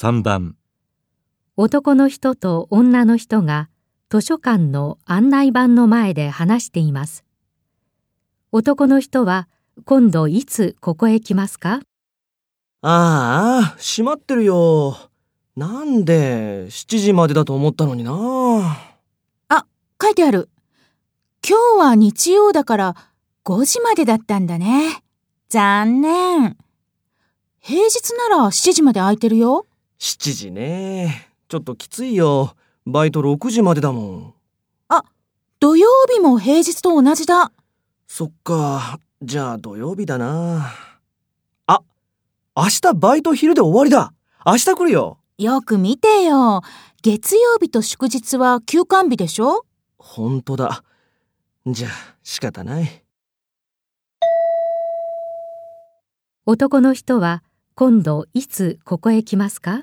3番男の人と女の人が図書館の案内板の前で話しています。男の人は今度いつここへ来ますか？ああ、閉まってるよ。なんで、7時までだと思ったのにな。書いてある。今日は日曜だから5時までだったんだね。残念。平日なら7時まで空いてるよ。7時ね。ちょっときついよ。バイト6時までだもん。土曜日も平日と同じだ。そっか。じゃあ土曜日だな。あ、明日バイト昼で終わりだ。明日来るよ。よく見てよ。月曜日と祝日は休館日でしょ？ほんとだ。じゃあ仕方ない。男の人は今度いつここへ来ますか？